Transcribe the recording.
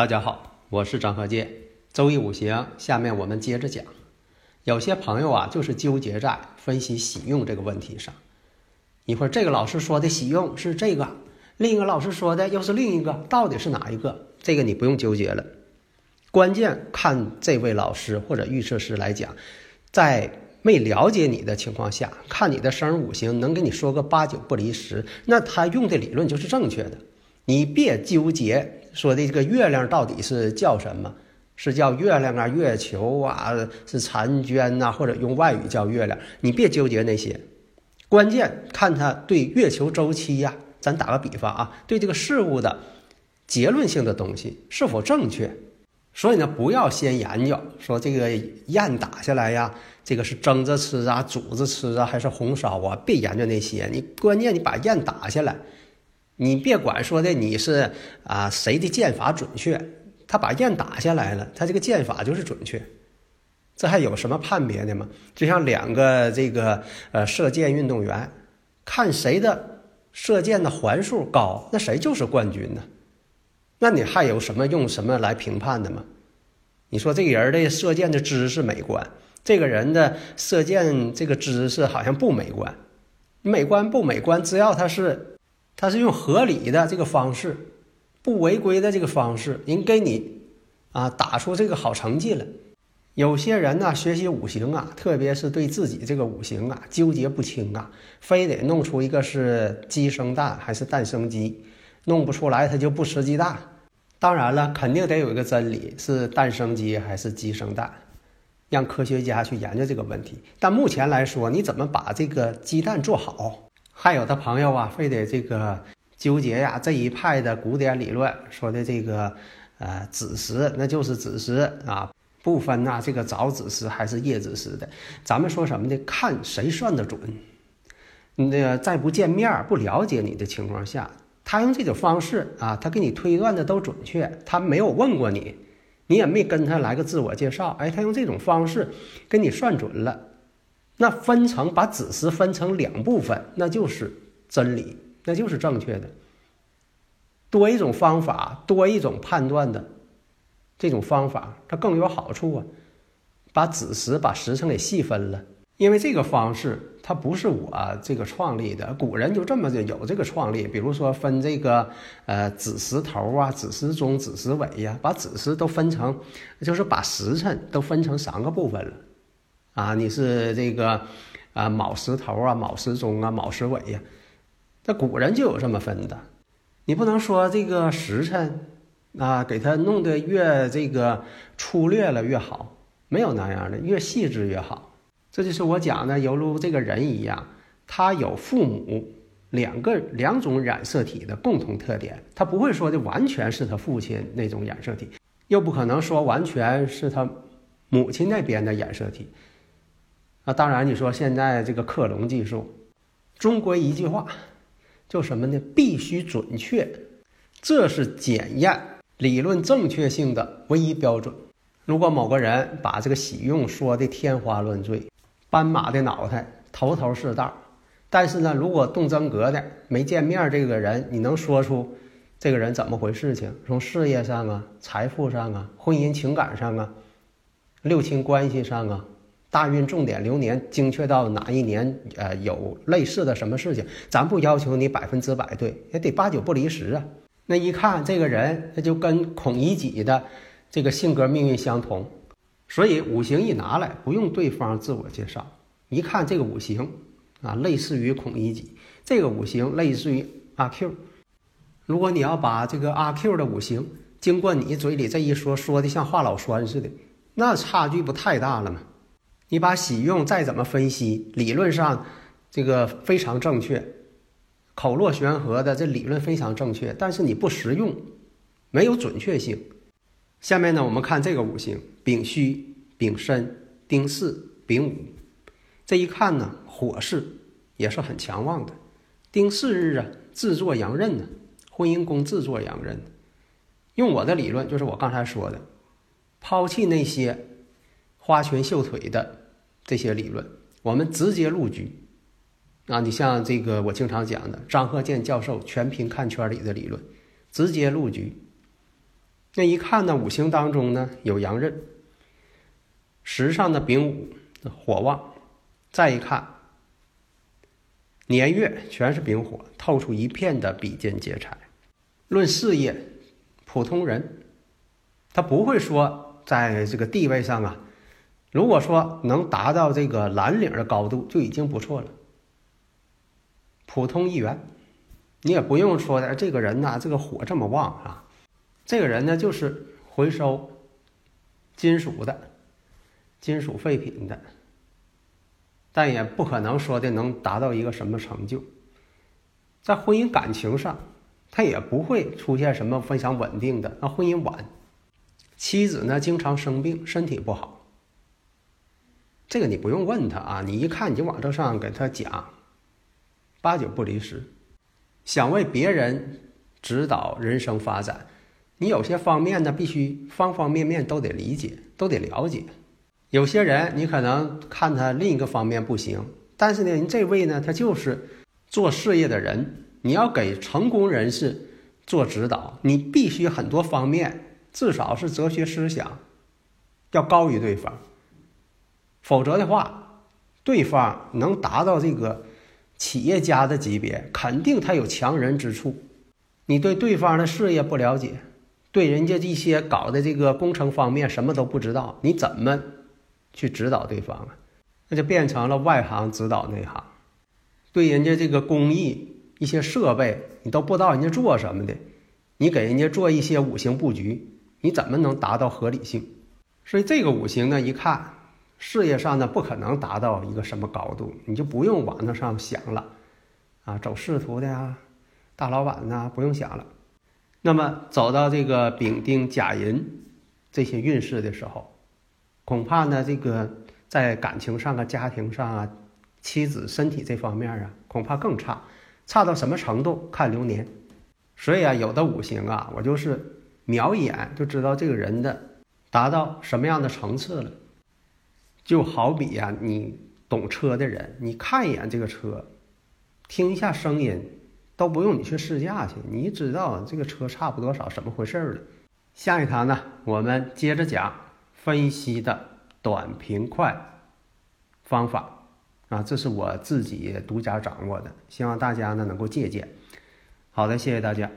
大家好，我是张和剑。周易五行，下面我们接着讲。有些朋友啊，就是纠结在分析喜用这个问题上。一会儿这个老师说的喜用是这个，另一个老师说的又是另一个，到底是哪一个？这个你不用纠结了。关键看这位老师或者预测师来讲，在没了解你的情况下，看你的生日五行能给你说个八九不离十，那他用的理论就是正确的。你别纠结说的这个月亮到底是叫什么，是叫月亮啊、月球啊、是婵娟呐，或者用外语叫月亮，你别纠结那些。关键看他对月球周期呀，咱打个比方啊，对这个事物的结论性的东西是否正确。所以呢，不要先研究说这个雁打下来呀，这个是蒸着吃啊、煮着吃啊，还是红烧啊？别研究那些，你关键你把雁打下来。你别管说的你是啊谁的剑法准确，他把雁打下来了，他这个剑法就是准确，这还有什么判别的吗？就像两个这个呃射箭运动员，看谁的射箭的环数高，那谁就是冠军呢？那你还有什么用什么来评判的吗？你说这个人的射箭的姿势美观，这个人的射箭这个姿势好像不美观，美观不美观，只要他是。他是用合理的这个方式，不违规的这个方式，人给你啊打出这个好成绩了。有些人呢学习五行啊，特别是对自己这个五行啊纠结不清啊，非得弄出一个是鸡生蛋还是蛋生鸡，弄不出来他就不吃鸡蛋。当然了，肯定得有一个真理是蛋生鸡还是鸡生蛋，让科学家去研究这个问题。但目前来说，你怎么把这个鸡蛋做好？还有的朋友啊，非得这个纠结呀，这一派的古典理论说的这个，呃，子时那就是子时啊，不分呐这个早子时还是夜子时的。咱们说什么呢？看谁算得准。那个在不见面、不了解你的情况下，他用这种方式啊，他给你推断的都准确。他没有问过你，你也没跟他来个自我介绍，哎，他用这种方式给你算准了。那分成把子时分成两部分，那就是真理，那就是正确的。多一种方法，多一种判断的这种方法，它更有好处啊。把子时把时辰给细分了，因为这个方式它不是我这个创立的，古人就这么的有这个创立。比如说分这个呃子时头啊、子时中、子时尾呀，把子时都分成，就是把时辰都分成三个部分了。啊，你是这个啊卯时头啊，卯时中啊，卯时尾呀，这古人就有这么分的。你不能说这个时辰啊，给他弄得越这个粗略了越好，没有那样的，越细致越好。这就是我讲的，犹如这个人一样，他有父母两个两种染色体的共同特点，他不会说的完全是他父亲那种染色体，又不可能说完全是他母亲那边的染色体。啊，当然，你说现在这个克隆技术，中国一句话，就什么呢？必须准确，这是检验理论正确性的唯一标准。如果某个人把这个喜用说的天花乱坠，斑马的脑袋，头头是道，但是呢，如果动真格的没见面，这个人你能说出这个人怎么回事情？从事业上啊，财富上啊，婚姻情感上啊，六亲关系上啊。大运重点流年精确到哪一年？呃，有类似的什么事情？咱不要求你百分之百对，也得八九不离十啊。那一看这个人，他就跟孔乙己的这个性格命运相同。所以五行一拿来，不用对方自我介绍，一看这个五行啊，类似于孔乙己；这个五行类似于阿 Q。如果你要把这个阿 Q 的五行经过你嘴里这一说，说的像话老栓似的，那差距不太大了吗？你把喜用再怎么分析，理论上这个非常正确，口若悬河的这理论非常正确，但是你不实用，没有准确性。下面呢，我们看这个五行：丙戌、丙申、丁巳、丙午。这一看呢，火势也是很强旺的。丁巳日啊，自作阳刃呢，婚姻宫自作阳刃。用我的理论，就是我刚才说的，抛弃那些花拳绣腿的。这些理论，我们直接入局啊！你像这个我经常讲的张鹤健教授全凭看圈里的理论，直接入局。那一看呢，五行当中呢有阳刃，时上的丙午火旺，再一看年月全是丙火，透出一片的比肩劫财。论事业，普通人他不会说在这个地位上啊。如果说能达到这个蓝领的高度，就已经不错了。普通一员，你也不用说的，这个人呢，这个火这么旺啊，这个人呢就是回收金属的、金属废品的，但也不可能说的能达到一个什么成就。在婚姻感情上，他也不会出现什么非常稳定的，那婚姻晚，妻子呢经常生病，身体不好。这个你不用问他啊，你一看你就往这上给他讲，八九不离十。想为别人指导人生发展，你有些方面呢必须方方面面都得理解，都得了解。有些人你可能看他另一个方面不行，但是呢，您这位呢他就是做事业的人，你要给成功人士做指导，你必须很多方面至少是哲学思想要高于对方。否则的话，对方能达到这个企业家的级别，肯定他有强人之处。你对对方的事业不了解，对人家一些搞的这个工程方面什么都不知道，你怎么去指导对方啊？那就变成了外行指导内行。对人家这个工艺、一些设备，你都不知道人家做什么的，你给人家做一些五行布局，你怎么能达到合理性？所以这个五行呢，一看。事业上呢，不可能达到一个什么高度，你就不用往那上想了，啊，走仕途的呀，大老板呐，不用想了。那么走到这个丙丁甲寅这些运势的时候，恐怕呢，这个在感情上啊、家庭上啊、妻子身体这方面啊，恐怕更差，差到什么程度？看流年。所以啊，有的五行啊，我就是瞄一眼就知道这个人的达到什么样的层次了。就好比呀，你懂车的人，你看一眼这个车，听一下声音，都不用你去试驾去，你知道这个车差不多少，怎么回事儿了。下一堂呢，我们接着讲分析的短平快方法啊，这是我自己独家掌握的，希望大家呢能够借鉴。好的，谢谢大家。